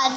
打